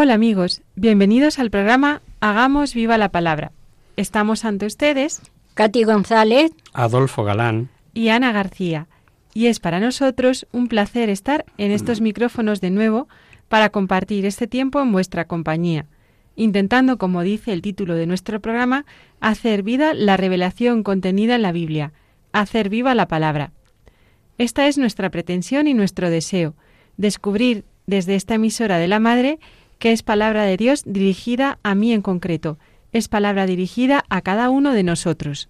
Hola amigos, bienvenidos al programa Hagamos viva la palabra. Estamos ante ustedes Katy González, Adolfo Galán. y Ana García, y es para nosotros un placer estar en estos micrófonos de nuevo para compartir este tiempo en vuestra compañía, intentando, como dice el título de nuestro programa, hacer vida la revelación contenida en la Biblia, hacer viva la palabra. Esta es nuestra pretensión y nuestro deseo, descubrir desde esta emisora de la Madre que es palabra de Dios dirigida a mí en concreto, es palabra dirigida a cada uno de nosotros.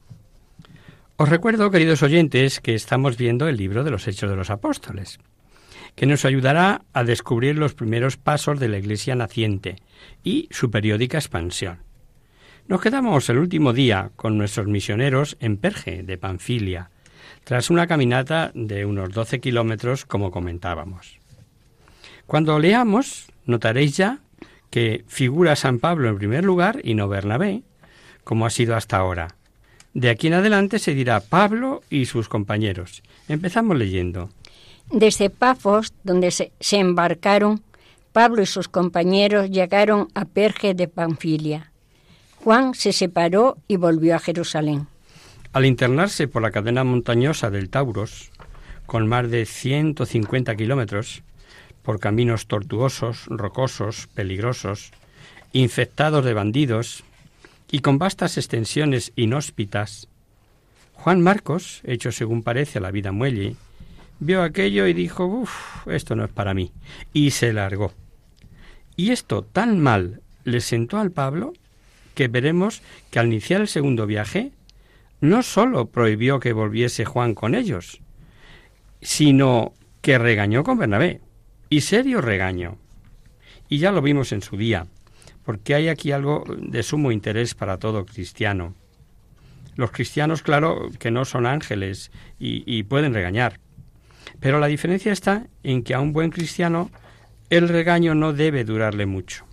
Os recuerdo, queridos oyentes, que estamos viendo el libro de los Hechos de los Apóstoles, que nos ayudará a descubrir los primeros pasos de la Iglesia naciente y su periódica expansión. Nos quedamos el último día con nuestros misioneros en Perge, de Panfilia, tras una caminata de unos 12 kilómetros, como comentábamos. Cuando leamos, notaréis ya que figura San Pablo en primer lugar y no Bernabé, como ha sido hasta ahora. De aquí en adelante se dirá Pablo y sus compañeros. Empezamos leyendo. desde Pafos, donde se, se embarcaron, Pablo y sus compañeros llegaron a Perge de Panfilia. Juan se separó y volvió a Jerusalén. Al internarse por la cadena montañosa del Tauros, con más de 150 kilómetros, por caminos tortuosos, rocosos, peligrosos, infectados de bandidos y con vastas extensiones inhóspitas, Juan Marcos, hecho según parece a la vida muelle, vio aquello y dijo, uff, esto no es para mí, y se largó. Y esto tan mal le sentó al Pablo que veremos que al iniciar el segundo viaje, no sólo prohibió que volviese Juan con ellos, sino que regañó con Bernabé, y serio regaño. Y ya lo vimos en su día, porque hay aquí algo de sumo interés para todo cristiano. Los cristianos, claro, que no son ángeles y, pueden regañar, pero la diferencia está en que a un buen cristiano el regaño no debe durarle mucho.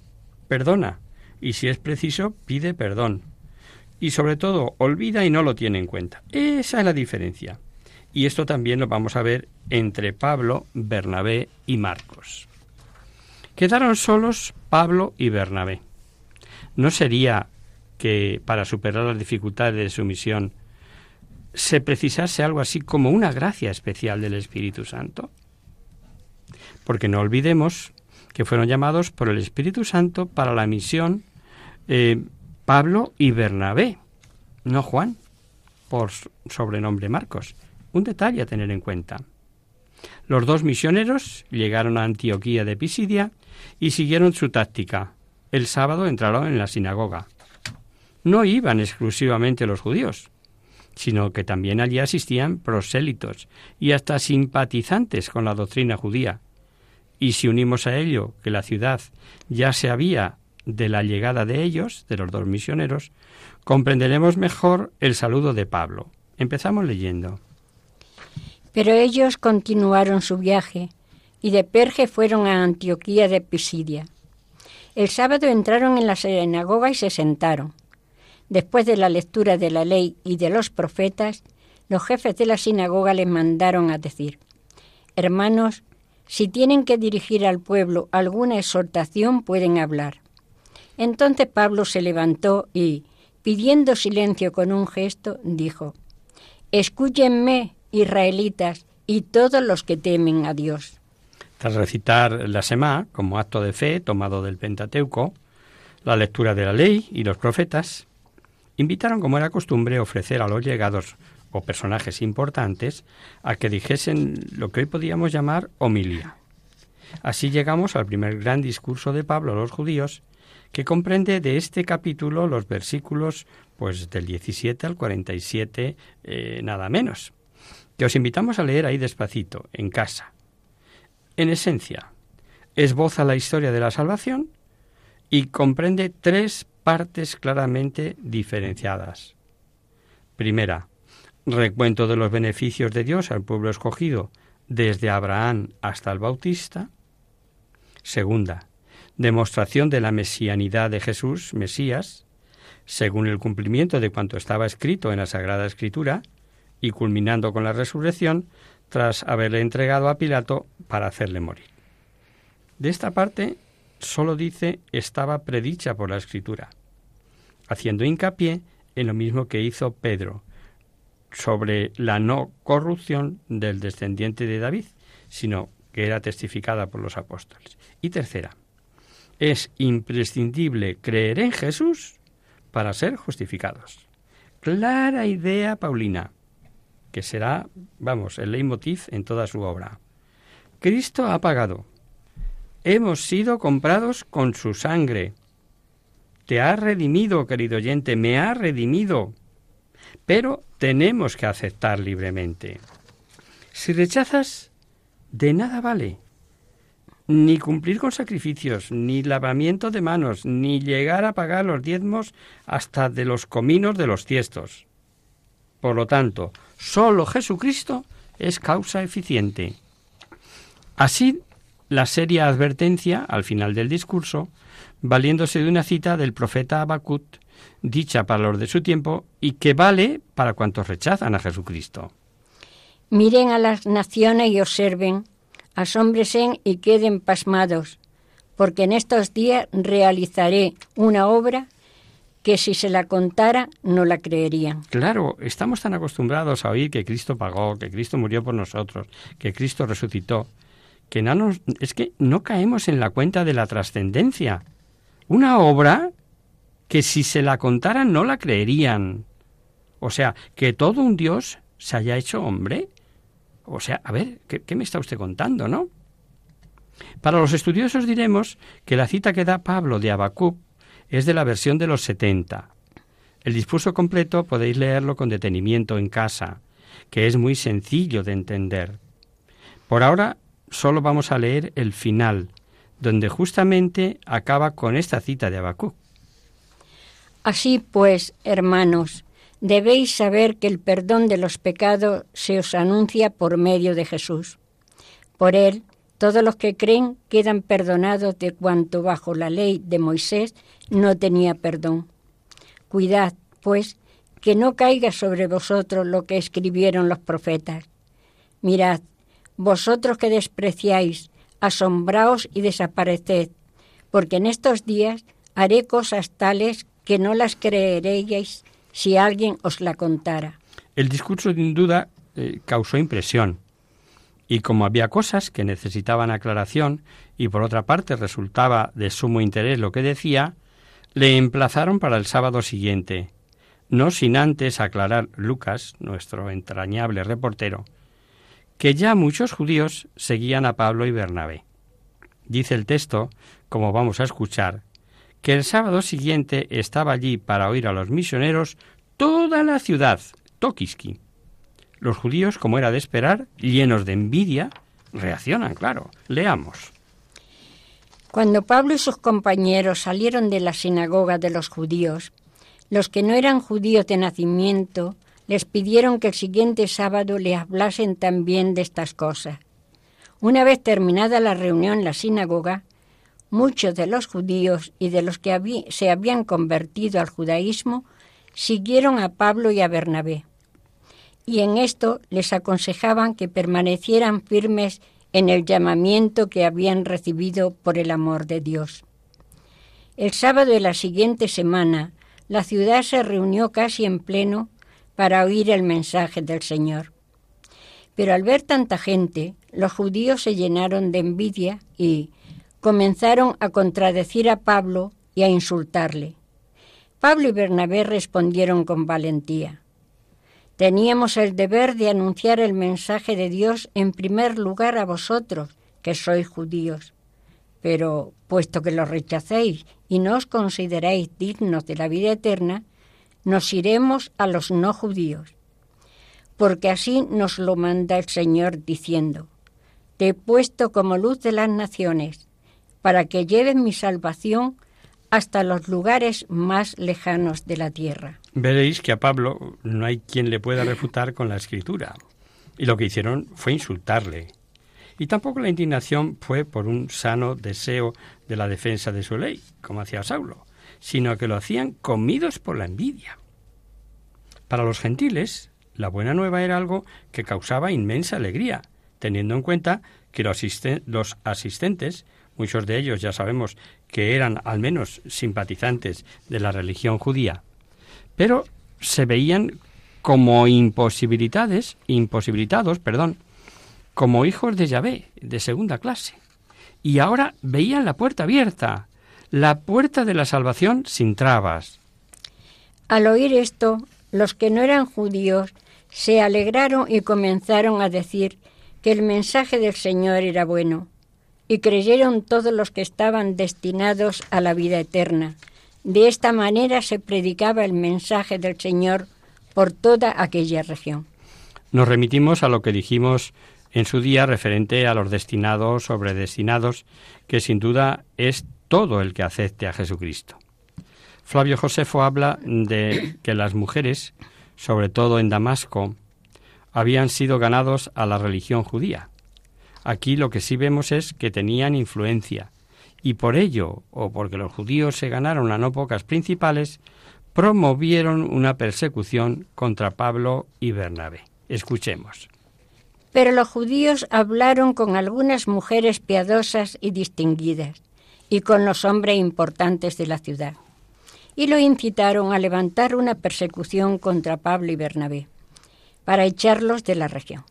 Perdona, y si es preciso, pide perdón. Y sobre todo, olvida y no lo tiene en cuenta. Esa es la diferencia. Y esto también lo vamos a ver entre Pablo, Bernabé y Marcos. Quedaron solos Pablo y Bernabé. ¿No sería que para superar las dificultades de su misión se precisase algo así como una gracia especial del Espíritu Santo? Porque no olvidemos que fueron llamados por el Espíritu Santo para la misión eh, Pablo y Bernabé, no Juan, por sobrenombre Marcos. Un detalle a tener en cuenta. Los dos misioneros llegaron a Antioquía de Pisidia y siguieron su táctica. El sábado entraron en la sinagoga. No iban exclusivamente los judíos, sino que también allí asistían prosélitos y hasta simpatizantes con la doctrina judía. Y si unimos a ello que la ciudad ya se había de la llegada de ellos, de los dos misioneros, comprenderemos mejor el saludo de Pablo. Empezamos leyendo. Pero ellos continuaron su viaje y de Perge fueron a Antioquía de Pisidia. El sábado entraron en la sinagoga y se sentaron. Después de la lectura de la ley y de los profetas, los jefes de la sinagoga les mandaron a decir, Hermanos, si tienen que dirigir al pueblo alguna exhortación pueden hablar. Entonces Pablo se levantó y, pidiendo silencio con un gesto, dijo, Escúchenme, israelitas, y todos los que temen a Dios. Tras recitar la Semá como acto de fe tomado del Pentateuco, la lectura de la ley y los profetas, invitaron, como era costumbre, ofrecer a los llegados o personajes importantes a que dijesen lo que hoy podíamos llamar homilía. Así llegamos al primer gran discurso de Pablo a los judíos, que comprende de este capítulo los versículos pues del 17 al 47 eh, nada menos, que os invitamos a leer ahí despacito, en casa. En esencia, esboza la historia de la salvación y comprende tres partes claramente diferenciadas. Primera, recuento de los beneficios de Dios al pueblo escogido desde Abraham hasta el Bautista. Segunda, demostración de la mesianidad de Jesús, Mesías, según el cumplimiento de cuanto estaba escrito en la Sagrada Escritura, y culminando con la resurrección, tras haberle entregado a Pilato para hacerle morir. De esta parte solo dice estaba predicha por la Escritura, haciendo hincapié en lo mismo que hizo Pedro sobre la no corrupción del descendiente de David, sino que era testificada por los apóstoles. Y tercera, es imprescindible creer en Jesús para ser justificados. Clara idea Paulina, que será, vamos, el leitmotiv en toda su obra. Cristo ha pagado. Hemos sido comprados con su sangre. Te ha redimido, querido oyente, me ha redimido. Pero tenemos que aceptar libremente. Si rechazas, de nada vale ni cumplir con sacrificios, ni lavamiento de manos, ni llegar a pagar los diezmos hasta de los cominos de los tiestos. Por lo tanto, sólo Jesucristo es causa eficiente. Así, la seria advertencia al final del discurso, valiéndose de una cita del profeta Habacut, dicha para los de su tiempo y que vale para cuantos rechazan a Jesucristo. Miren a las naciones y observen asómbresen y queden pasmados, porque en estos días realizaré una obra que si se la contara no la creerían. Claro, estamos tan acostumbrados a oír que Cristo pagó, que Cristo murió por nosotros, que Cristo resucitó, que no es que no caemos en la cuenta de la trascendencia. Una obra que si se la contaran no la creerían. O sea, que todo un Dios se haya hecho hombre o sea, a ver, ¿qué, me está usted contando, no? Para los estudiosos diremos que la cita que da Pablo de Habacuc es de la versión de los 70. El discurso completo podéis leerlo con detenimiento en casa, que es muy sencillo de entender. Por ahora solo vamos a leer el final, donde justamente acaba con esta cita de Habacuc. Así pues, hermanos, debéis saber que el perdón de los pecados se os anuncia por medio de Jesús. Por él, todos los que creen quedan perdonados de cuanto bajo la ley de Moisés no tenía perdón. Cuidad, pues, que no caiga sobre vosotros lo que escribieron los profetas. Mirad, vosotros que despreciáis, asombraos y desapareced, porque en estos días haré cosas tales que no las creeréis si alguien os la contara. El discurso sin duda eh, causó impresión. Y como había cosas que necesitaban aclaración y por otra parte resultaba de sumo interés lo que decía, le emplazaron para el sábado siguiente, no sin antes aclarar Lucas, nuestro entrañable reportero, que ya muchos judíos seguían a Pablo y Bernabé. Dice el texto, como vamos a escuchar, que el sábado siguiente estaba allí para oír a los misioneros toda la ciudad, Tokiski. Los judíos, como era de esperar, llenos de envidia, reaccionan, claro. Leamos. Cuando Pablo y sus compañeros salieron de la sinagoga de los judíos, los que no eran judíos de nacimiento les pidieron que el siguiente sábado le hablasen también de estas cosas. Una vez terminada la reunión en la sinagoga, muchos de los judíos y de los que se habían convertido al judaísmo siguieron a Pablo y a Bernabé. Y en esto les aconsejaban que permanecieran firmes en el llamamiento que habían recibido por el amor de Dios. El sábado de la siguiente semana, la ciudad se reunió casi en pleno para oír el mensaje del Señor. Pero al ver tanta gente, los judíos se llenaron de envidia y, comenzaron a contradecir a Pablo y a insultarle. Pablo y Bernabé respondieron con valentía. Teníamos el deber de anunciar el mensaje de Dios en primer lugar a vosotros, que sois judíos. Pero, puesto que lo rechacéis y no os consideráis dignos de la vida eterna, nos iremos a los no judíos. Porque así nos lo manda el Señor diciendo, Te he puesto como luz de las naciones, para que lleves mi salvación hasta los lugares más lejanos de la tierra. Veréis que a Pablo no hay quien le pueda refutar con la escritura. Y lo que hicieron fue insultarle. Y tampoco la indignación fue por un sano deseo de la defensa de su ley, como hacía Saulo, sino que lo hacían comidos por la envidia. Para los gentiles, la buena nueva era algo que causaba inmensa alegría, teniendo en cuenta que los, asistentes, muchos de ellos ya sabemos que eran al menos simpatizantes de la religión judía, pero se veían como imposibilidades, imposibilitados, perdón, como hijos de Yahvé, de segunda clase. Y ahora veían la puerta abierta, la puerta de la salvación sin trabas. Al oír esto, los que no eran judíos se alegraron y comenzaron a decir que el mensaje del Señor era bueno, y creyeron todos los que estaban destinados a la vida eterna. De esta manera se predicaba el mensaje del Señor por toda aquella región. Nos remitimos a lo que dijimos en su día referente a los destinados sobre destinados, que sin duda es todo el que acepte a Jesucristo. Flavio Josefo habla de que las mujeres, sobre todo en Damasco, habían sido ganados a la religión judía. Aquí lo que sí vemos es que tenían influencia, y por ello, o porque los judíos se ganaron a no pocas principales, promovieron una persecución contra Pablo y Bernabé. Escuchemos. Pero los judíos hablaron con algunas mujeres piadosas y distinguidas, y con los hombres importantes de la ciudad, y lo incitaron a levantar una persecución contra Pablo y Bernabé, para echarlos de la región.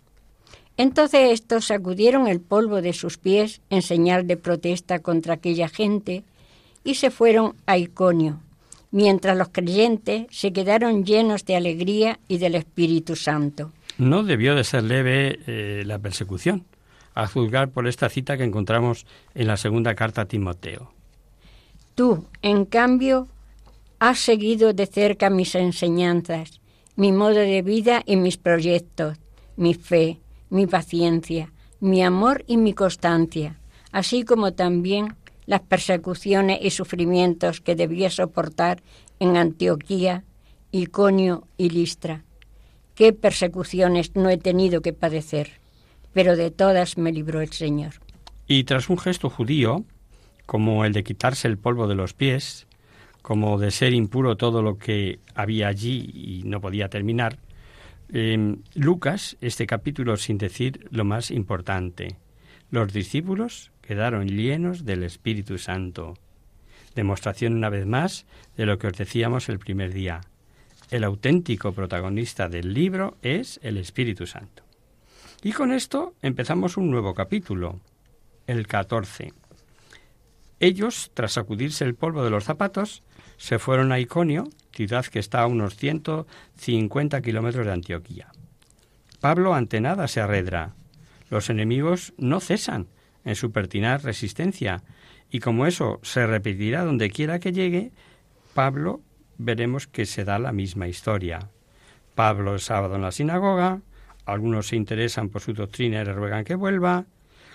Entonces estos sacudieron el polvo de sus pies en señal de protesta contra aquella gente y se fueron a Iconio, mientras los creyentes se quedaron llenos de alegría y del Espíritu Santo. No debió de ser leve eh, la persecución, a juzgar por esta cita que encontramos en la segunda carta a Timoteo. Tú, en cambio, has seguido de cerca mis enseñanzas, mi modo de vida y mis proyectos, mi fe, mi paciencia, mi amor y mi constancia, así como también las persecuciones y sufrimientos que debía soportar en Antioquía, Iconio y Listra qué persecuciones no he tenido que padecer, pero de todas me libró el Señor. Y tras un gesto judío, como el de quitarse el polvo de los pies, como de ser impuro todo lo que había allí y no podía terminar, em, Lucas, este capítulo sin decir lo más importante, los discípulos quedaron llenos del Espíritu Santo. Demostración una vez más de lo que os decíamos el primer día el auténtico protagonista del libro es el Espíritu Santo. Y con esto empezamos un nuevo capítulo, el 14. Ellos, tras sacudirse el polvo de los zapatos, se fueron a Iconio, ciudad que está a unos 150 kilómetros de Antioquía. Pablo ante nada se arredra. Los enemigos no cesan en su pertinaz resistencia, y como eso se repetirá donde quiera que llegue, Pablo veremos que se da la misma historia. Pablo el sábado en la sinagoga, algunos se interesan por su doctrina y le ruegan que vuelva,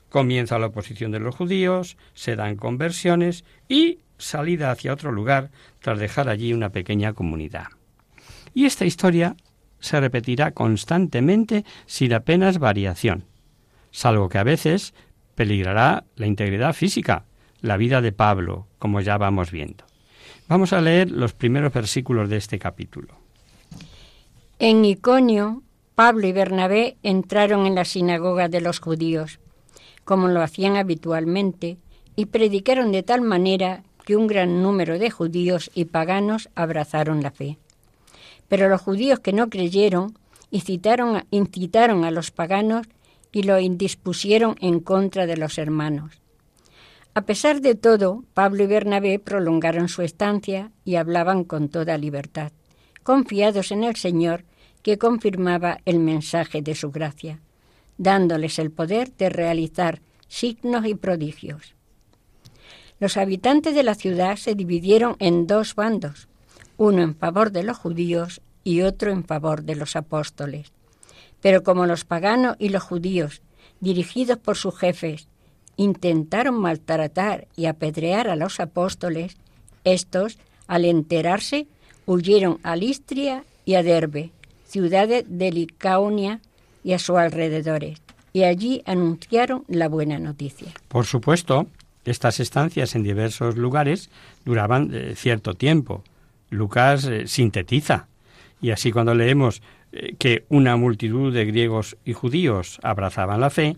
comienza la oposición de los judíos, se dan conversiones y salida hacia otro lugar tras dejar allí una pequeña comunidad. Y esta historia se repetirá constantemente sin apenas variación, salvo que a veces peligrará la integridad física, la vida de Pablo, como ya vamos viendo. Vamos a leer los primeros versículos de este capítulo. En Iconio, Pablo y Bernabé entraron en la sinagoga de los judíos, como lo hacían habitualmente, y predicaron de tal manera un gran número de judíos y paganos abrazaron la fe. Pero los judíos que no creyeron incitaron, incitaron a los paganos y lo indispusieron en contra de los hermanos. A pesar de todo, Pablo y Bernabé prolongaron su estancia y hablaban con toda libertad, confiados en el Señor que confirmaba el mensaje de su gracia, dándoles el poder de realizar signos y prodigios. Los habitantes de la ciudad se dividieron en dos bandos, uno en favor de los judíos y otro en favor de los apóstoles. Pero como los paganos y los judíos, dirigidos por sus jefes, intentaron maltratar y apedrear a los apóstoles, estos, al enterarse, huyeron a Listria y a Derbe, ciudades de Licaonia y a sus alrededores, y allí anunciaron la buena noticia. Por supuesto, estas estancias en diversos lugares duraban eh, cierto tiempo. Lucas eh, sintetiza, y así cuando leemos eh, que una multitud de griegos y judíos abrazaban la fe,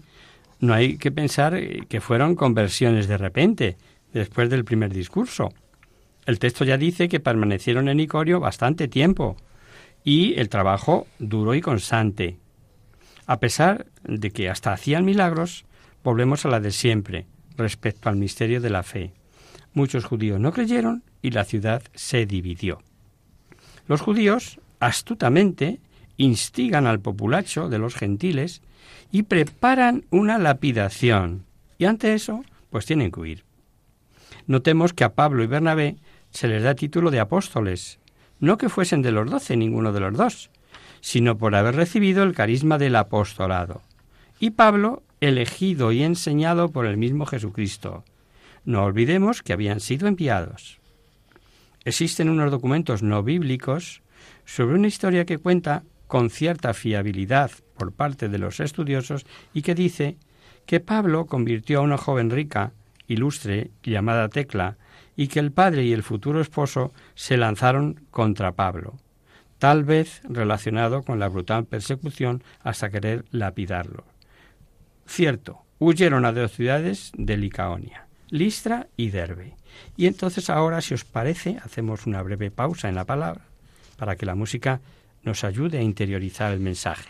no hay que pensar que fueron conversiones de repente, después del primer discurso. El texto ya dice que permanecieron en Icorio bastante tiempo y el trabajo duro y constante. A pesar de que hasta hacían milagros, volvemos a la de siempre respecto al misterio de la fe. Muchos judíos no creyeron y la ciudad se dividió. Los judíos, astutamente, instigan al populacho de los gentiles y preparan una lapidación. Y ante eso, pues tienen que huir. Notemos que a Pablo y Bernabé se les da título de apóstoles, no que fuesen de los doce ninguno de los dos, sino por haber recibido el carisma del apostolado. Y Pablo, elegido y enseñado por el mismo Jesucristo. No olvidemos que habían sido enviados. Existen unos documentos no bíblicos sobre una historia que cuenta con cierta fiabilidad por parte de los estudiosos y que dice que Pablo convirtió a una joven rica, ilustre, llamada Tecla, y que el padre y el futuro esposo se lanzaron contra Pablo, tal vez relacionado con la brutal persecución hasta querer lapidarlo. Cierto, huyeron a dos ciudades de Licaonia, Listra y Derbe. Y entonces ahora, si os parece, hacemos una breve pausa en la palabra para que la música nos ayude a interiorizar el mensaje.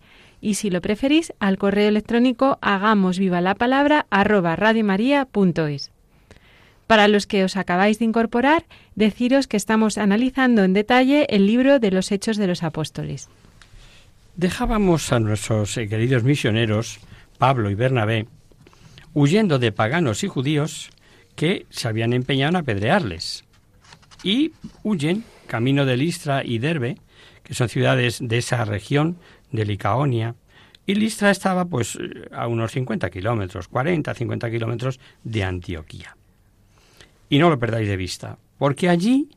y si lo preferís al correo electrónico hagamos viva la palabra arroba. Para los que os acabáis de incorporar, deciros que estamos analizando en detalle el libro de los Hechos de los Apóstoles. Dejábamos a nuestros eh, queridos misioneros, Pablo y Bernabé, huyendo de paganos y judíos que se habían empeñado en apedrearles. Y huyen camino de Listra y Derbe, que son ciudades de esa región de Licaonia, y Listra estaba pues a unos 50 kilómetros, 40, 50 kilómetros de Antioquía. Y no lo perdáis de vista, porque allí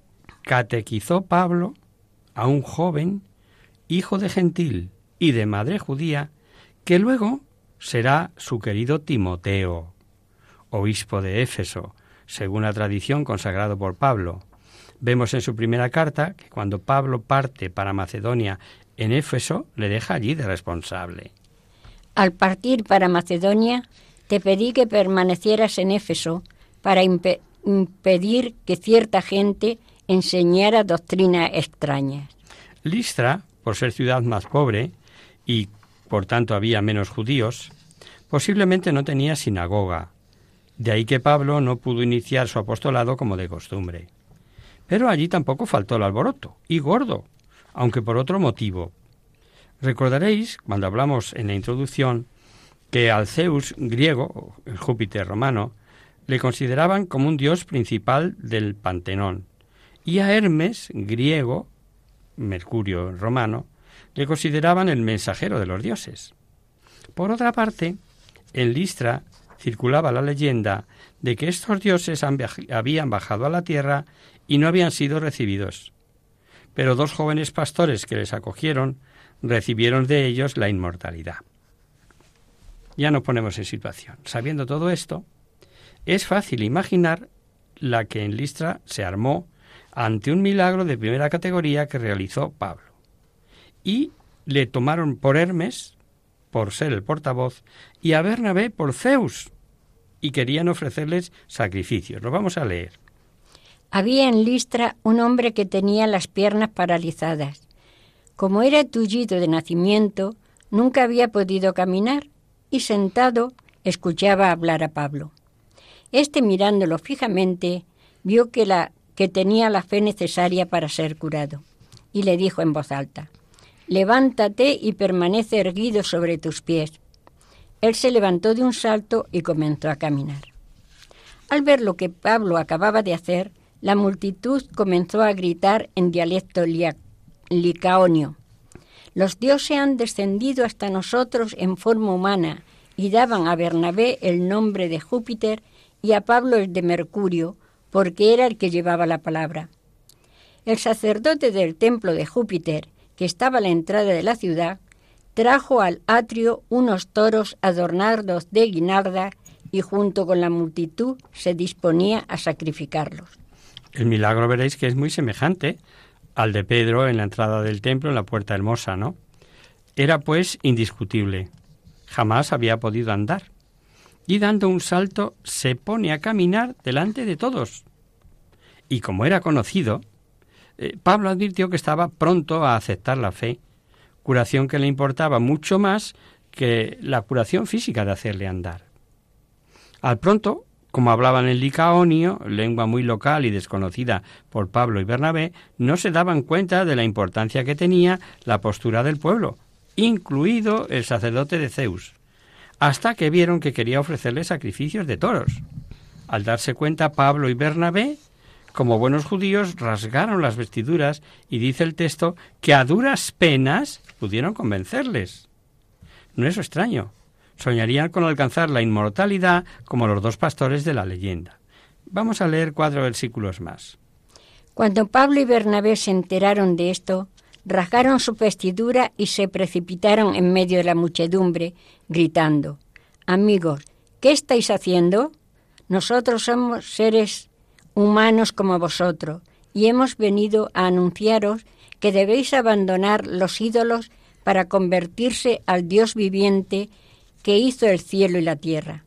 catequizó Pablo a un joven, hijo de gentil y de madre judía, que luego será su querido Timoteo, obispo de Éfeso, según la tradición consagrado por Pablo. Vemos en su primera carta que cuando Pablo parte para Macedonia en Éfeso le deja allí de responsable. Al partir para Macedonia, te pedí que permanecieras en Éfeso para impedir que cierta gente enseñara doctrinas extrañas. Listra, por ser ciudad más pobre y por tanto había menos judíos, posiblemente no tenía sinagoga. De ahí que Pablo no pudo iniciar su apostolado como de costumbre. Pero allí tampoco faltó el alboroto, y gordo, aunque por otro motivo. Recordaréis, cuando hablamos en la introducción, que al Zeus griego, el Júpiter romano, le consideraban como un dios principal del Pantenón, y a Hermes, griego, Mercurio romano, le consideraban el mensajero de los dioses. Por otra parte, en Listra circulaba la leyenda de que estos dioses habían bajado a la tierra y no habían sido recibidos, pero dos jóvenes pastores que les acogieron recibieron de ellos la inmortalidad. Ya nos ponemos en situación. Sabiendo todo esto, es fácil imaginar la que en Listra se armó ante un milagro de primera categoría que realizó Pablo. Y le tomaron por Hermes, por ser el portavoz, y a Bernabé por Zeus, y querían ofrecerles sacrificios. Lo vamos a leer. Había en Listra un hombre que tenía las piernas paralizadas. Como era tullido de nacimiento, nunca había podido caminar y sentado escuchaba hablar a Pablo. Este mirándolo fijamente vio que, la, que tenía la fe necesaria para ser curado y le dijo en voz alta, Levántate y permanece erguido sobre tus pies. Él se levantó de un salto y comenzó a caminar. Al ver lo que Pablo acababa de hacer, la multitud comenzó a gritar en dialecto licaonio. Los dioses han descendido hasta nosotros en forma humana y daban a Bernabé el nombre de Júpiter y a Pablo el de Mercurio, porque era el que llevaba la palabra. El sacerdote del templo de Júpiter, que estaba a la entrada de la ciudad, trajo al atrio unos toros adornados de guinarda y junto con la multitud se disponía a sacrificarlos. El milagro veréis que es muy semejante al de Pedro en la entrada del templo en la puerta hermosa, ¿no? Era pues indiscutible. Jamás había podido andar. Y dando un salto se pone a caminar delante de todos. Y como era conocido, eh, Pablo advirtió que estaba pronto a aceptar la fe, curación que le importaba mucho más que la curación física de hacerle andar. Al pronto como hablaban en licaonio, lengua muy local y desconocida por Pablo y Bernabé, no se daban cuenta de la importancia que tenía la postura del pueblo, incluido el sacerdote de Zeus, hasta que vieron que quería ofrecerle sacrificios de toros. Al darse cuenta Pablo y Bernabé, como buenos judíos, rasgaron las vestiduras y dice el texto que a duras penas pudieron convencerles. No es extraño, soñarían con alcanzar la inmortalidad como los dos pastores de la leyenda. Vamos a leer cuatro versículos más. Cuando Pablo y Bernabé se enteraron de esto, rasgaron su vestidura y se precipitaron en medio de la muchedumbre, gritando, Amigos, ¿qué estáis haciendo? Nosotros somos seres humanos como vosotros y hemos venido a anunciaros que debéis abandonar los ídolos para convertirse al Dios viviente que hizo el cielo y la tierra,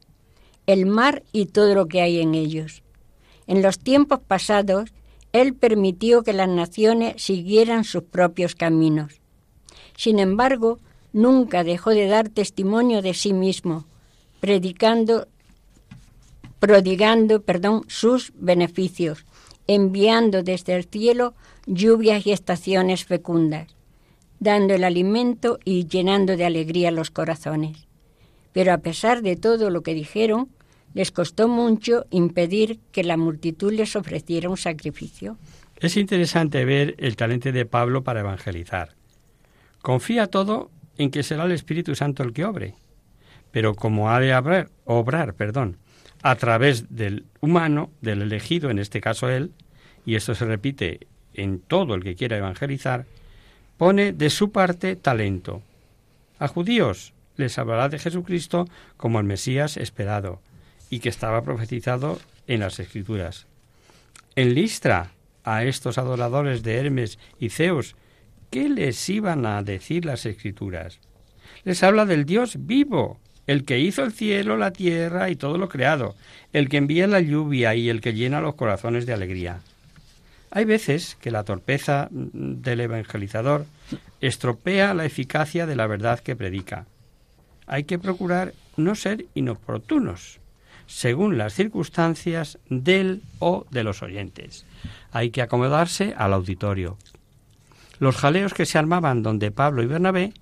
el mar y todo lo que hay en ellos. En los tiempos pasados, Él permitió que las naciones siguieran sus propios caminos. Sin embargo, nunca dejó de dar testimonio de sí mismo, predicando, prodigando, perdón, sus beneficios, enviando desde el cielo lluvias y estaciones fecundas, dando el alimento y llenando de alegría los corazones. Pero a pesar de todo lo que dijeron, les costó mucho impedir que la multitud les ofreciera un sacrificio. Es interesante ver el talento de Pablo para evangelizar. Confía todo en que será el Espíritu Santo el que obre. Pero como ha de obrar, obrar perdón, a través del humano, del elegido, en este caso él, y esto se repite en todo el que quiera evangelizar, pone de su parte talento. A judíos les hablará de Jesucristo como el Mesías esperado y que estaba profetizado en las Escrituras. En Listra, a estos adoradores de Hermes y Zeus, ¿qué les iban a decir las Escrituras? Les habla del Dios vivo, el que hizo el cielo, la tierra y todo lo creado, el que envía la lluvia y el que llena los corazones de alegría. Hay veces que la torpeza del evangelizador estropea la eficacia de la verdad que predica. Hay que procurar no ser inoportunos, según las circunstancias del o de los oyentes. Hay que acomodarse al auditorio. Los jaleos que se armaban donde Pablo y Bernabé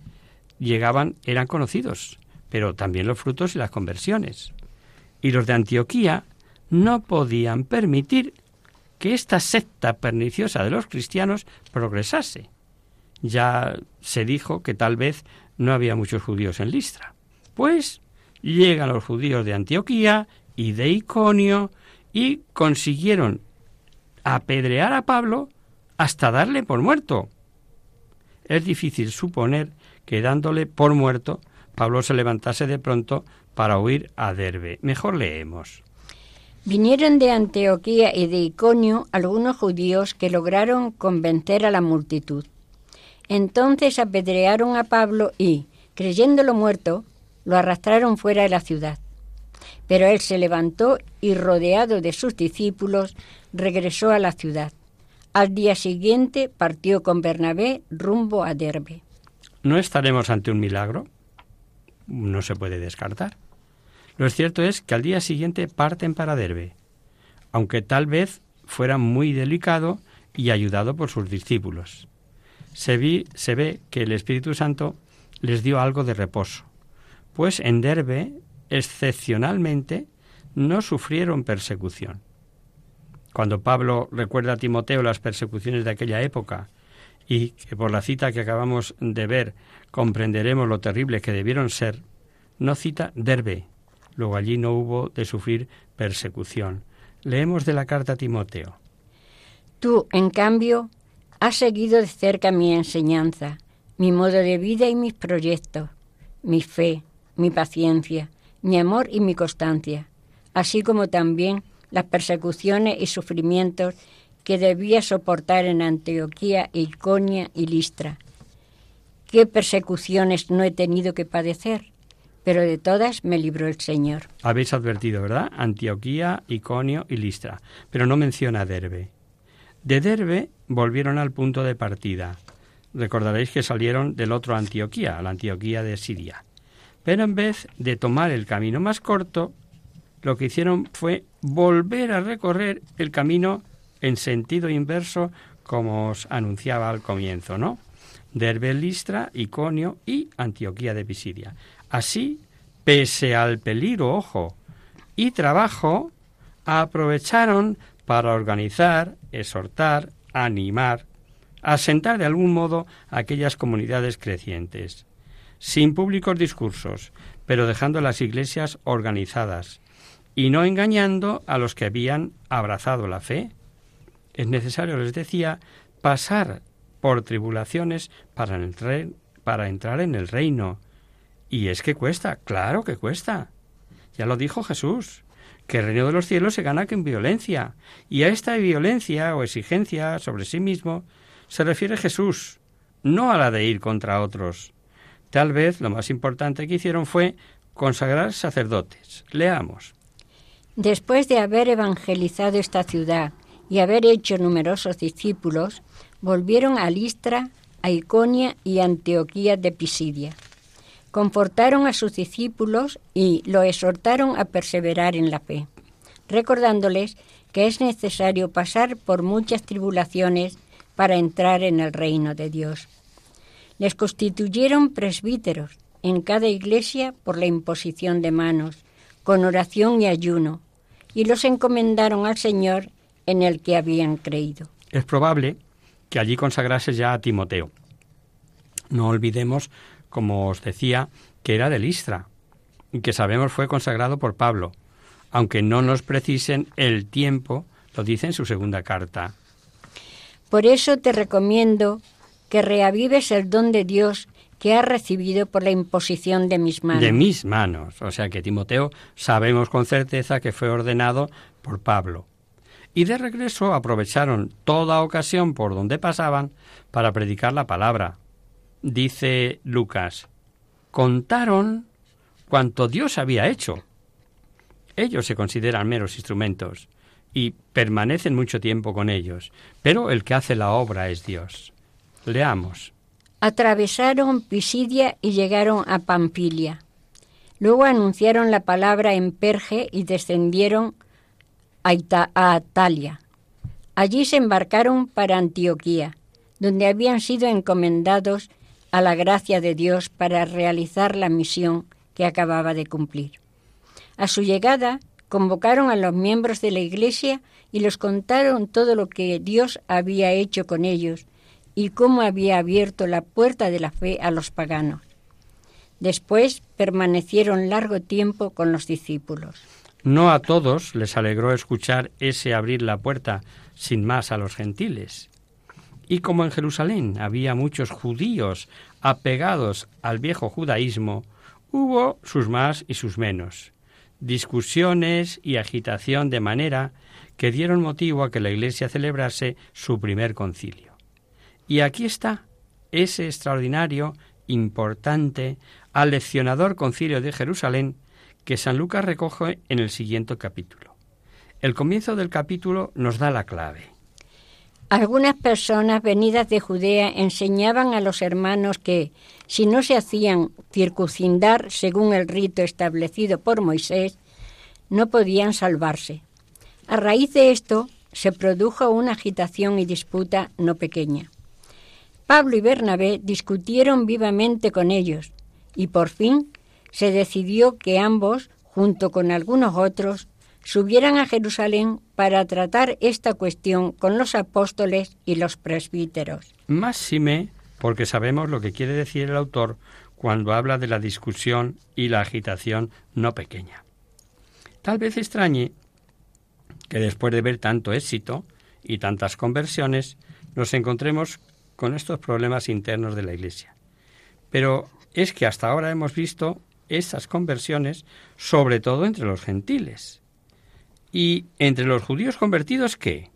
llegaban eran conocidos, pero también los frutos y las conversiones. Y los de Antioquía no podían permitir que esta secta perniciosa de los cristianos progresase. Ya se dijo que tal vez no había muchos judíos en Listra. Pues llegan los judíos de Antioquía y de Iconio y consiguieron apedrear a Pablo hasta darle por muerto. Es difícil suponer que dándole por muerto, Pablo se levantase de pronto para huir a Derbe. Mejor leemos. Vinieron de Antioquía y de Iconio algunos judíos que lograron convencer a la multitud. Entonces apedrearon a Pablo y, creyéndolo muerto, lo arrastraron fuera de la ciudad. Pero él se levantó y, rodeado de sus discípulos, regresó a la ciudad. Al día siguiente partió con Bernabé rumbo a Derbe. ¿No estaremos ante un milagro? No se puede descartar. Lo cierto es que al día siguiente parten para Derbe, aunque tal vez fuera muy delicado y ayudado por sus discípulos. Se, se ve que el Espíritu Santo les dio algo de reposo, pues en Derbe, excepcionalmente, no sufrieron persecución. Cuando Pablo recuerda a Timoteo las persecuciones de aquella época y que por la cita que acabamos de ver comprenderemos lo terrible que debieron ser, no cita Derbe, luego allí no hubo de sufrir persecución. Leemos de la carta a Timoteo. Tú, en cambio, has seguido de cerca mi enseñanza, mi modo de vida y mis proyectos, mi fe, mi paciencia, mi amor y mi constancia, así como también las persecuciones y sufrimientos que debía soportar en Antioquía, Iconia y Listra. ¿Qué persecuciones no he tenido que padecer? Pero de todas me libró el Señor. Habéis advertido, ¿verdad? Antioquía, Iconio y Listra. Pero no menciona Derbe. De Derbe volvieron al punto de partida. Recordaréis que salieron del otro Antioquía, la Antioquía de Siria. Pero en vez de tomar el camino más corto, lo que hicieron fue volver a recorrer el camino en sentido inverso, como os anunciaba al comienzo, ¿no? Derbe, Listra, Iconio y Antioquía de Pisidia. Así, pese al peligro, ojo, y trabajo, aprovecharon para organizar, exhortar, animar, asentar de algún modo aquellas comunidades crecientes sin públicos discursos, pero dejando las iglesias organizadas y no engañando a los que habían abrazado la fe. Es necesario, les decía, pasar por tribulaciones para entrar, para entrar en el reino. Y es que cuesta, claro que cuesta. Ya lo dijo Jesús, que el reino de los cielos se gana con violencia, y a esta violencia o exigencia sobre sí mismo se refiere Jesús, no a la de ir contra otros. Tal vez lo más importante que hicieron fue consagrar sacerdotes. Leamos. Después de haber evangelizado esta ciudad y haber hecho numerosos discípulos, volvieron a Listra, a Iconia y Antioquía de Pisidia. Confortaron a sus discípulos y lo exhortaron a perseverar en la fe, recordándoles que es necesario pasar por muchas tribulaciones para entrar en el reino de Dios. Les constituyeron presbíteros en cada iglesia por la imposición de manos, con oración y ayuno, y los encomendaron al Señor en el que habían creído. Es probable que allí consagrase ya a Timoteo. No olvidemos, como os decía, que era de Listra, y que sabemos fue consagrado por Pablo, aunque no nos precisen el tiempo, lo dice en su segunda carta. Por eso te recomiendo que reavives el don de Dios que has recibido por la imposición de mis manos. De mis manos. O sea que Timoteo sabemos con certeza que fue ordenado por Pablo. Y de regreso aprovecharon toda ocasión por donde pasaban para predicar la palabra. Dice Lucas, contaron cuanto Dios había hecho. Ellos se consideran meros instrumentos y permanecen mucho tiempo con ellos, pero el que hace la obra es Dios. Leamos. Atravesaron Pisidia y llegaron a Pampilia. Luego anunciaron la palabra en Perge y descendieron a, a Atalia. Allí se embarcaron para Antioquía, donde habían sido encomendados a la gracia de Dios para realizar la misión que acababa de cumplir. A su llegada, convocaron a los miembros de la Iglesia y les contaron todo lo que Dios había hecho con ellos y cómo había abierto la puerta de la fe a los paganos. Después permanecieron largo tiempo con los discípulos. No a todos les alegró escuchar ese abrir la puerta sin más a los gentiles. Y como en Jerusalén había muchos judíos apegados al viejo judaísmo, hubo sus más y sus menos, discusiones y agitación de manera que dieron motivo a que la Iglesia celebrase su primer concilio. Y aquí está ese extraordinario, importante, aleccionador concilio de Jerusalén que San Lucas recoge en el siguiente capítulo. El comienzo del capítulo nos da la clave. Algunas personas venidas de Judea enseñaban a los hermanos que, si no se hacían circuncindar según el rito establecido por Moisés, no podían salvarse. A raíz de esto se produjo una agitación y disputa no pequeña. Pablo y Bernabé discutieron vivamente con ellos y por fin se decidió que ambos, junto con algunos otros, subieran a Jerusalén para tratar esta cuestión con los apóstoles y los presbíteros. Máxime porque sabemos lo que quiere decir el autor cuando habla de la discusión y la agitación no pequeña. Tal vez extrañe que después de ver tanto éxito y tantas conversiones, nos encontremos con estos problemas internos de la Iglesia. Pero es que hasta ahora hemos visto esas conversiones sobre todo entre los gentiles. ¿Y entre los judíos convertidos qué?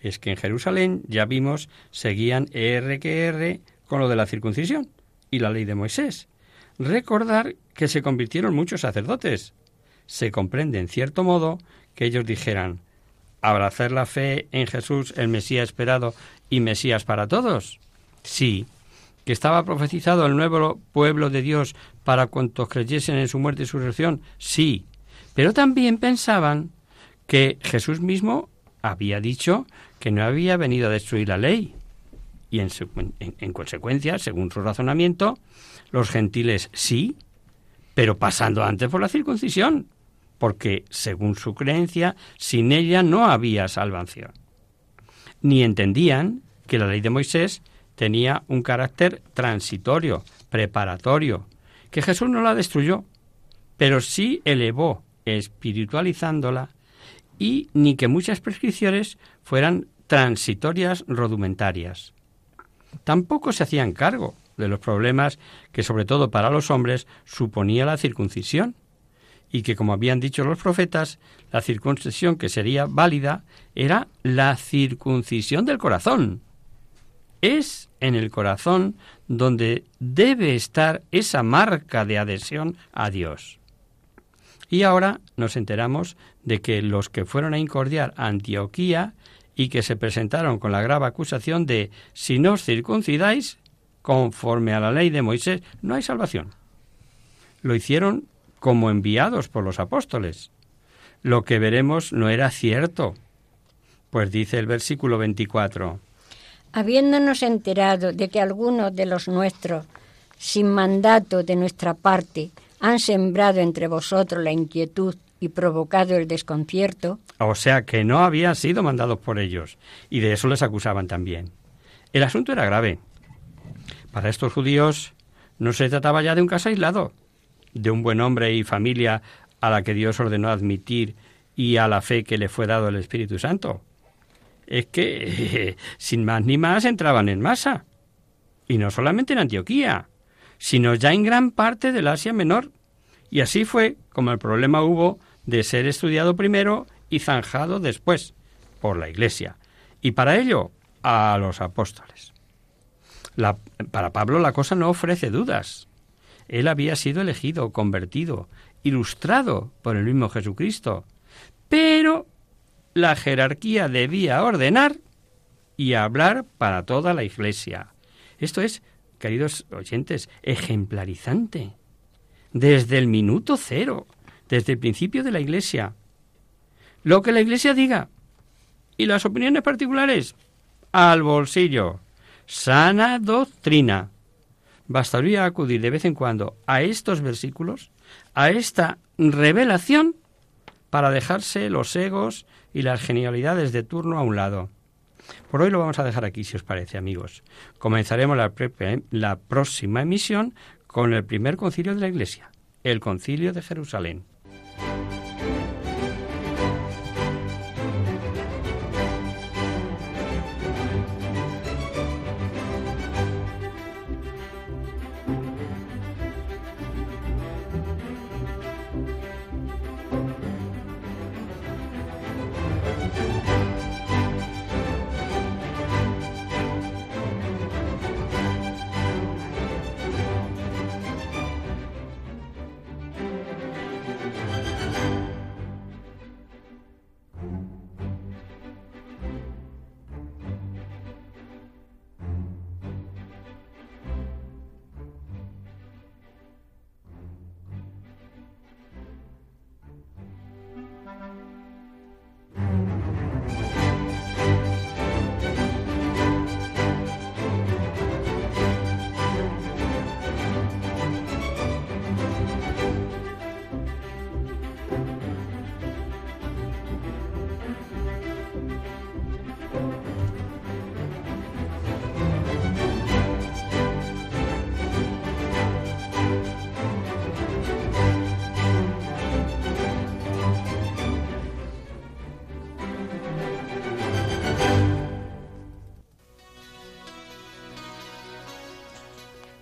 Es que en Jerusalén, ya vimos, seguían R que R con lo de la circuncisión y la ley de Moisés. Recordar que se convirtieron muchos sacerdotes. Se comprende, en cierto modo, que ellos dijeran, abrazar la fe en Jesús, el Mesías esperado y Mesías para todos? Sí. ¿Que estaba profetizado el nuevo pueblo de Dios para cuantos creyesen en su muerte y su resurrección? Sí. Pero también pensaban que Jesús mismo había dicho que no había venido a destruir la ley. Y en, en consecuencia, según su razonamiento, los gentiles sí, pero pasando antes por la circuncisión, porque, según su creencia, sin ella no había salvación ni entendían que la ley de Moisés tenía un carácter transitorio, preparatorio, que Jesús no la destruyó, pero sí elevó, espiritualizándola, y ni que muchas prescripciones fueran transitorias rudimentarias. Tampoco se hacían cargo de los problemas que sobre todo para los hombres suponía la circuncisión, y que, como habían dicho los profetas, la circuncisión que sería válida era la circuncisión del corazón. Es en el corazón donde debe estar esa marca de adhesión a Dios. Y ahora nos enteramos de que los que fueron a incordiar a Antioquía y que se presentaron con la grave acusación de si no os circuncidáis, conforme a la ley de Moisés, no hay salvación. Lo hicieron como enviados por los apóstoles. Lo que veremos no era cierto, pues dice el versículo 24. Habiéndonos enterado de que algunos de los nuestros, sin mandato de nuestra parte, han sembrado entre vosotros la inquietud y provocado el desconcierto. O sea que no habían sido mandados por ellos, y de eso les acusaban también. El asunto era grave. Para estos judíos no se trataba ya de un caso aislado, de un buen hombre y familia a la que Dios ordenó admitir y a la fe que le fue dado el Espíritu Santo. Es que, sin más ni más, entraban en masa. Y no solamente en Antioquía, sino ya en gran parte del Asia Menor. Y así fue como el problema hubo de ser estudiado primero y zanjado después por la Iglesia. Y para ello, a los apóstoles. para Pablo la cosa no ofrece dudas. Él había sido elegido, convertido, ilustrado por el mismo Jesucristo. Pero la jerarquía debía ordenar y hablar para toda la Iglesia. Esto es, queridos oyentes, ejemplarizante. Desde el minuto cero, desde el principio de la Iglesia. Lo que la Iglesia diga. Y las opiniones particulares, al bolsillo. Sana doctrina bastaría acudir de vez en cuando a estos versículos, a esta revelación, para dejarse los egos y las genialidades de turno a un lado. Por hoy lo vamos a dejar aquí, si os parece, amigos. Comenzaremos la, la próxima emisión con el primer concilio de la Iglesia, el concilio de Jerusalén.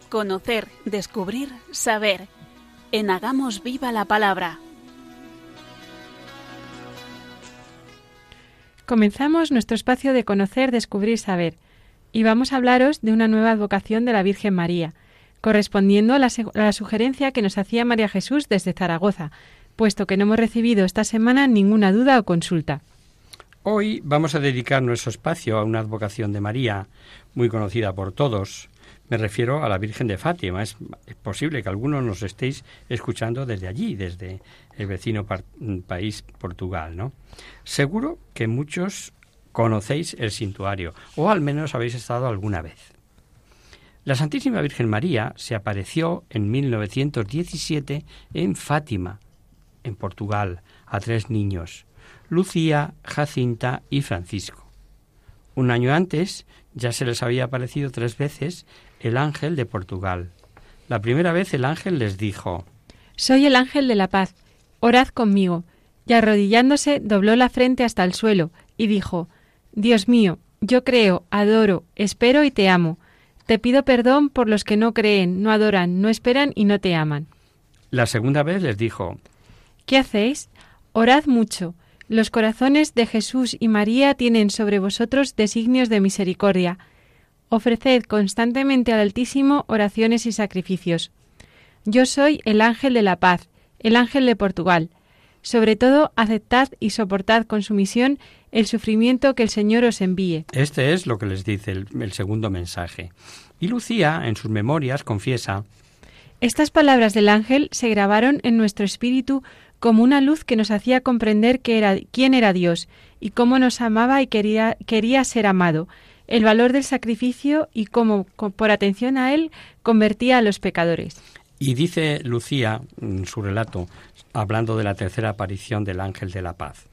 Conocer, descubrir, saber. En Hagamos Viva la Palabra. Comenzamos nuestro espacio de conocer, descubrir, saber. Y vamos a hablaros de una nueva advocación de la Virgen María, correspondiendo a la, a la sugerencia que nos hacía María Jesús desde Zaragoza, puesto que no hemos recibido esta semana ninguna duda o consulta. Hoy vamos a dedicar nuestro espacio a una advocación de María, muy conocida por todos, me refiero a la Virgen de Fátima. Es, posible que algunos nos estéis escuchando desde allí, desde el vecino país Portugal, ¿no? Seguro que muchos conocéis el santuario, o al menos habéis estado alguna vez. La Santísima Virgen María se apareció en 1917 en Fátima, en Portugal, a tres niños, Lucía, Jacinta y Francisco. Un año antes ya se les había aparecido tres veces el ángel de Portugal. La primera vez el ángel les dijo Soy el ángel de la paz, orad conmigo. Y arrodillándose dobló la frente hasta el suelo y dijo Dios mío, yo creo, adoro, espero y te amo. Te pido perdón por los que no creen, no adoran, no esperan y no te aman. La segunda vez les dijo ¿Qué hacéis? Orad mucho. Los corazones de Jesús y María tienen sobre vosotros designios de misericordia. Ofreced constantemente al Altísimo oraciones y sacrificios. Yo soy el ángel de la paz, el ángel de Portugal. Sobre todo, aceptad y soportad con sumisión el sufrimiento que el Señor os envíe. Este es lo que les dice el, el segundo mensaje. Y Lucía, en sus memorias, confiesa Estas palabras del ángel se grabaron en nuestro espíritu como una luz que nos hacía comprender que era, quién era Dios y cómo nos amaba y quería, quería ser amado, el valor del sacrificio y cómo, por atención a él, convertía a los pecadores. Y dice Lucía en su relato, hablando de la tercera aparición del ángel de la paz.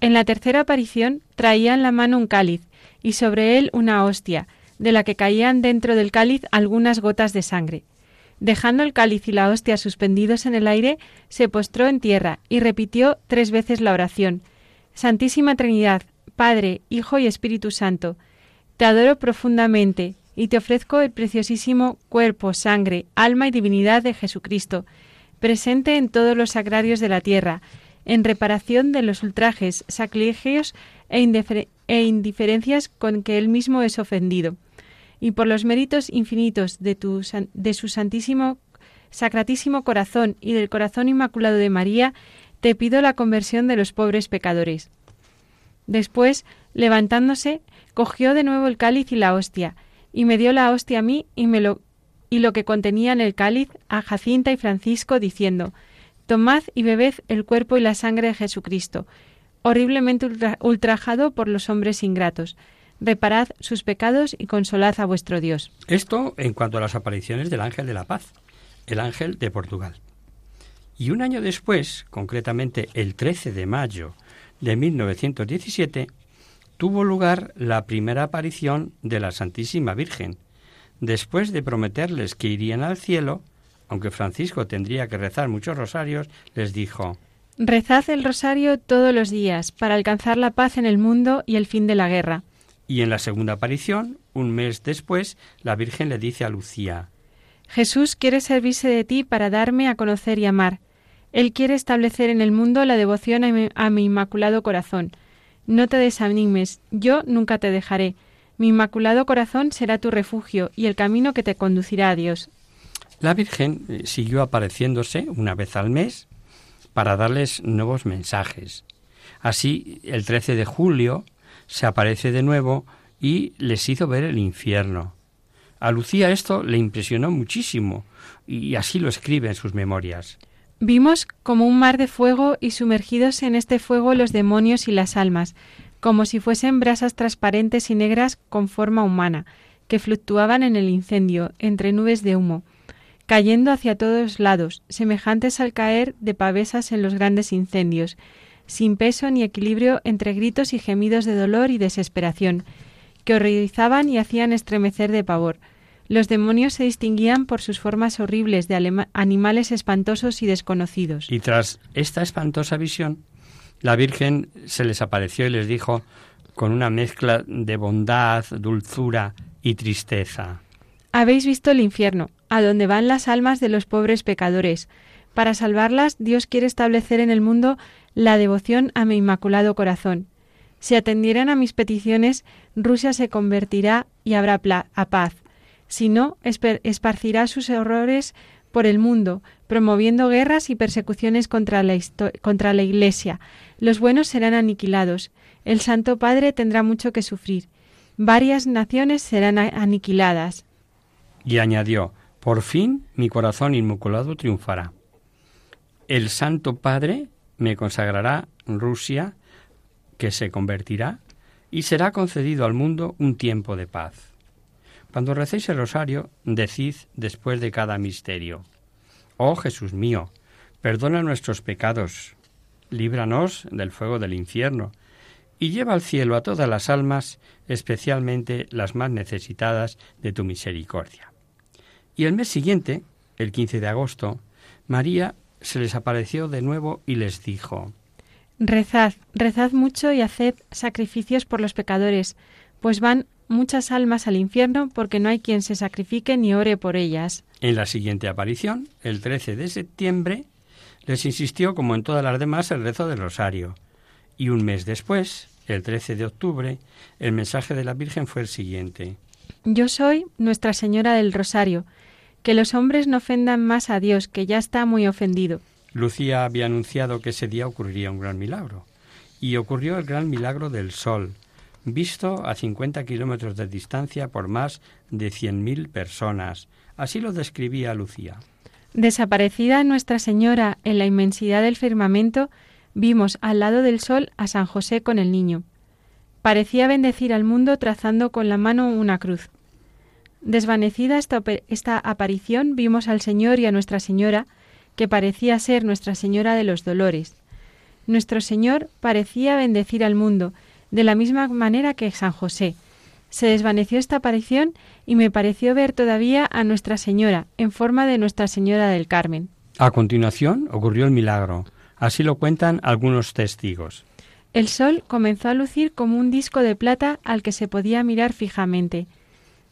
En la tercera aparición traía en la mano un cáliz y sobre él una hostia, de la que caían dentro del cáliz algunas gotas de sangre. Dejando el cáliz y la hostia suspendidos en el aire, se postró en tierra y repitió tres veces la oración. Santísima Trinidad, Padre, Hijo y Espíritu Santo, te adoro profundamente y te ofrezco el preciosísimo cuerpo, sangre, alma y divinidad de Jesucristo, presente en todos los sagrarios de la tierra, en reparación de los ultrajes, sacrilegios e, e indiferencias con que él mismo es ofendido, y por los méritos infinitos de, de su santísimo, sacratísimo corazón y del corazón inmaculado de María, te pido la conversión de los pobres pecadores. Después, levantándose, cogió de nuevo el cáliz y la hostia, y me dio la hostia a mí y me lo que contenía en el cáliz a Jacinta y Francisco, diciendo Tomad y bebed el cuerpo y la sangre de Jesucristo, horriblemente ultra- ultrajado por los hombres ingratos. Reparad sus pecados y consolad a vuestro Dios. Esto en cuanto a las apariciones del ángel de la paz, el ángel de Portugal. Y un año después, concretamente el 13 de mayo de 1917, tuvo lugar la primera aparición de la Santísima Virgen. Después de prometerles que irían al cielo, aunque Francisco tendría que rezar muchos rosarios, les dijo, Rezad el rosario todos los días para alcanzar la paz en el mundo y el fin de la guerra. y en la segunda aparición, un mes después, la Virgen le dice a Lucía, Jesús quiere servirse de ti para darme a conocer y amar. Él quiere establecer en el mundo la devoción a mi, a mi inmaculado corazón. No te desanimes, yo nunca te dejaré. Mi inmaculado corazón será tu refugio y el camino que te conducirá a Dios. La Virgen eh, siguió apareciéndose una vez al mes para darles nuevos mensajes. Así, el 13 de julio se aparece de nuevo y les hizo ver el infierno. A Lucía esto le impresionó muchísimo y así lo escribe en sus memorias. Vimos como un mar de fuego y sumergidos en este fuego los demonios y las almas, como si fuesen brasas transparentes y negras con forma humana, que fluctuaban en el incendio, entre nubes de humo, cayendo hacia todos lados, semejantes al caer de pavesas en los grandes incendios, sin peso ni equilibrio entre gritos y gemidos de dolor y desesperación, que horrorizaban y hacían estremecer de pavor. Los demonios se distinguían por sus formas horribles de animales espantosos y desconocidos. Y tras esta espantosa visión, la Virgen se les apareció y les dijo con una mezcla de bondad, dulzura y tristeza. Habéis visto el infierno, a donde van las almas de los pobres pecadores. Para salvarlas, Dios quiere establecer en el mundo la devoción a mi inmaculado corazón. Si atendieran a mis peticiones, Rusia se convertirá y habrá a paz. Si no, esparcirá sus horrores por el mundo, promoviendo guerras y persecuciones contra la, contra la Iglesia. Los buenos serán aniquilados. El Santo Padre tendrá mucho que sufrir. Varias naciones serán aniquiladas. Y añadió, por fin mi corazón inmaculado triunfará. El Santo Padre me consagrará Rusia, que se convertirá, y será concedido al mundo un tiempo de paz. Cuando recéis el rosario, decid después de cada misterio, Oh Jesús mío, perdona nuestros pecados, líbranos del fuego del infierno, y lleva al cielo a todas las almas, especialmente las más necesitadas de tu misericordia. Y el mes siguiente, el 15 de agosto, María se les apareció de nuevo y les dijo, Rezad, rezad mucho y haced sacrificios por los pecadores, pues van muchas almas al infierno porque no hay quien se sacrifique ni ore por ellas. En la siguiente aparición, el 13 de septiembre, les insistió, como en todas las demás, el rezo del rosario. Y un mes después, el 13 de octubre, el mensaje de la Virgen fue el siguiente. Yo soy Nuestra Señora del Rosario. Que los hombres no ofendan más a Dios, que ya está muy ofendido. Lucía había anunciado que ese día ocurriría un gran milagro. Y ocurrió el gran milagro del sol, visto a 50 kilómetros de distancia por más de 100.000 personas. Así lo describía Lucía. Desaparecida Nuestra Señora en la inmensidad del firmamento, vimos al lado del sol a San José con el niño. Parecía bendecir al mundo trazando con la mano una cruz. Desvanecida esta, esta, aparición, vimos al Señor y a Nuestra Señora, que parecía ser Nuestra Señora de los Dolores. Nuestro Señor parecía bendecir al mundo, de la misma manera que San José. Se desvaneció esta aparición y me pareció ver todavía a Nuestra Señora, en forma de Nuestra Señora del Carmen. A continuación ocurrió el milagro. Así lo cuentan algunos testigos. El sol comenzó a lucir como un disco de plata al que se podía mirar fijamente.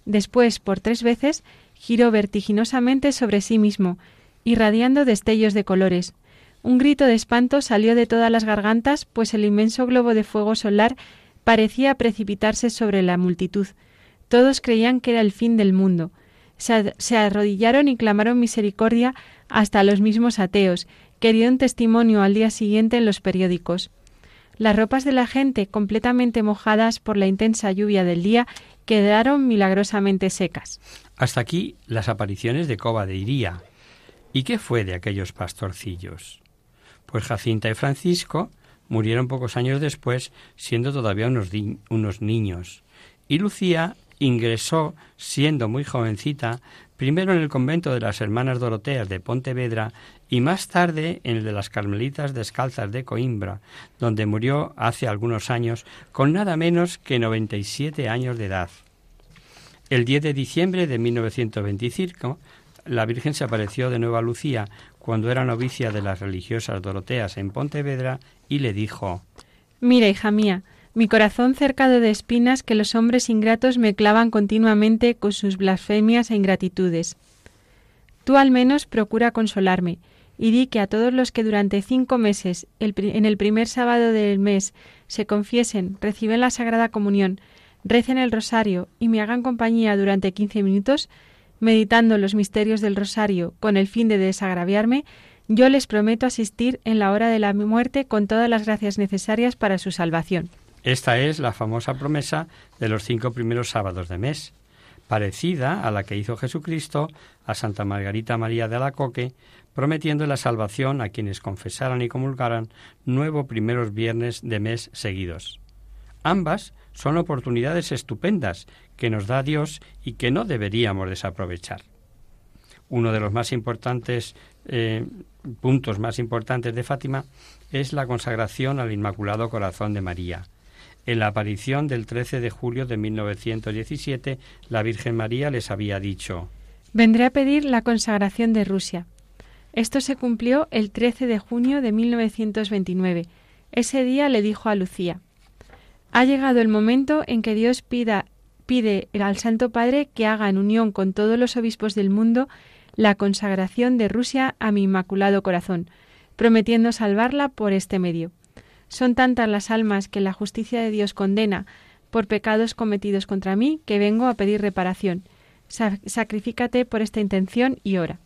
Después, por tres veces, giró vertiginosamente sobre sí mismo, irradiando destellos de colores. Un grito de espanto salió de todas las gargantas, pues el inmenso globo de fuego solar parecía precipitarse sobre la multitud. Todos creían que era el fin del mundo. Se, arrodillaron y clamaron misericordia hasta los mismos ateos, que dieron testimonio al día siguiente en los periódicos. Las ropas de la gente, completamente mojadas por la intensa lluvia del día, quedaron milagrosamente secas. Hasta aquí las apariciones de Coba de Iría. ¿Y qué fue de aquellos pastorcillos? Pues Jacinta y Francisco murieron pocos años después, siendo todavía unos, unos niños. Y Lucía ingresó, siendo muy jovencita, primero en el convento de las Hermanas Doroteas de Pontevedra y más tarde en el de las Carmelitas Descalzas de Coimbra, donde murió hace algunos años con nada menos que 97 años de edad. El 10 de diciembre de 1925, la Virgen se apareció de nuevo a Lucía cuando era novicia de las religiosas Doroteas en Pontevedra y le dijo Mira, hija mía, mi corazón cercado de espinas que los hombres ingratos me clavan continuamente con sus blasfemias e ingratitudes. Tú al menos procura consolarme, y di que a todos los que durante cinco meses, en el primer sábado del mes, se confiesen, reciben la Sagrada Comunión, recen el rosario y me hagan compañía durante quince minutos, meditando los misterios del rosario con el fin de desagraviarme, yo les prometo asistir en la hora de la muerte con todas las gracias necesarias para su salvación. Esta es la famosa promesa de los cinco primeros sábados de mes, parecida a la que hizo Jesucristo a Santa Margarita María de Alacoque prometiendo la salvación a quienes confesaran y comulgaran nueve primeros viernes de mes seguidos. Ambas son oportunidades estupendas que nos da Dios y que no deberíamos desaprovechar. Uno de los más importantes eh, puntos más importantes de Fátima es la consagración al Inmaculado Corazón de María. En la aparición del 13 de julio de 1917, la Virgen María les había dicho Vendré a pedir la consagración de Rusia. Esto se cumplió el 13 de junio de 1929. Ese día le dijo a Lucía, ha llegado el momento en que Dios pida, pide al Santo Padre que haga en unión con todos los obispos del mundo la consagración de Rusia a mi Inmaculado Corazón, prometiendo salvarla por este medio. Son tantas las almas que la justicia de Dios condena por pecados cometidos contra mí que vengo a pedir reparación. sacrifícate por esta intención y ora.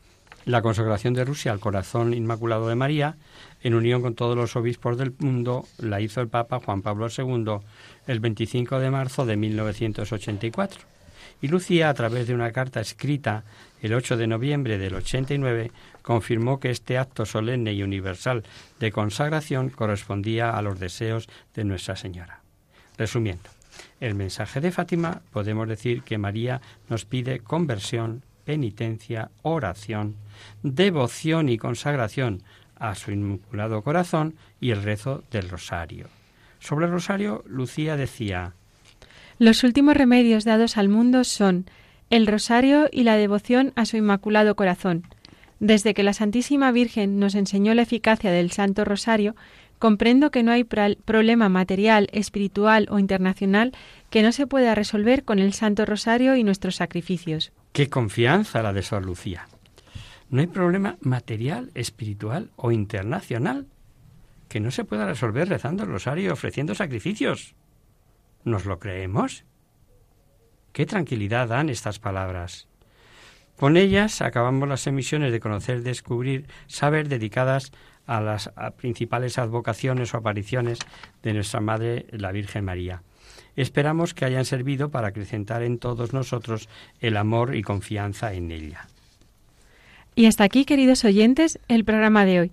La consagración de Rusia al corazón inmaculado de María, en unión con todos los obispos del mundo, la hizo el Papa Juan Pablo II el 25 de marzo de 1984. Y Lucía, a través de una carta escrita el 8 de noviembre del 89, confirmó que este acto solemne y universal de consagración correspondía a los deseos de Nuestra Señora. Resumiendo, el mensaje de Fátima podemos decir que María nos pide conversión, penitencia, oración, devoción y consagración a su Inmaculado Corazón y el rezo del rosario. Sobre el rosario, Lucía decía Los últimos remedios dados al mundo son el rosario y la devoción a su Inmaculado Corazón. Desde que la Santísima Virgen nos enseñó la eficacia del Santo Rosario, comprendo que no hay problema material, espiritual o internacional que no se pueda resolver con el Santo Rosario y nuestros sacrificios. Qué confianza la de Sor Lucía. No hay problema material, espiritual o internacional que no se pueda resolver rezando el rosario y ofreciendo sacrificios. ¿Nos lo creemos? Qué tranquilidad dan estas palabras. Con ellas acabamos las emisiones de Conocer, Descubrir, Saber dedicadas a las principales advocaciones o apariciones de nuestra Madre, la Virgen María. Esperamos que hayan servido para acrecentar en todos nosotros el amor y confianza en ella. Y hasta aquí, queridos oyentes, el programa de hoy.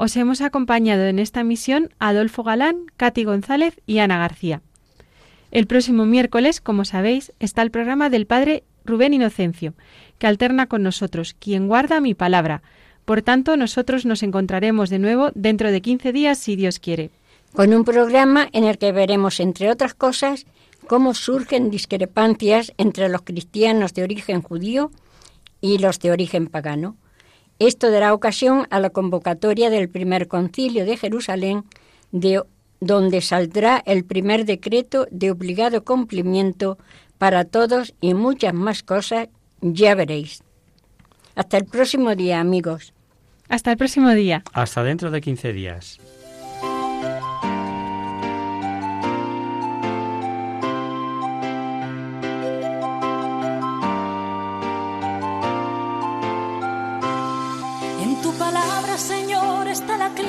Os hemos acompañado en esta misión Adolfo Galán, Katy González y Ana García. El próximo miércoles, como sabéis, está el programa del Padre Rubén Inocencio, que alterna con nosotros, quien guarda mi palabra. Por tanto, nosotros nos encontraremos de nuevo dentro de 15 días, si Dios quiere. Con un programa en el que veremos, entre otras cosas, cómo surgen discrepancias entre los cristianos de origen judío y los de origen pagano. Esto dará ocasión a la convocatoria del primer concilio de Jerusalén, de donde saldrá el primer decreto de obligado cumplimiento para todos y muchas más cosas, ya veréis. Hasta el próximo día, amigos. Hasta el próximo día. Hasta dentro de 15 días.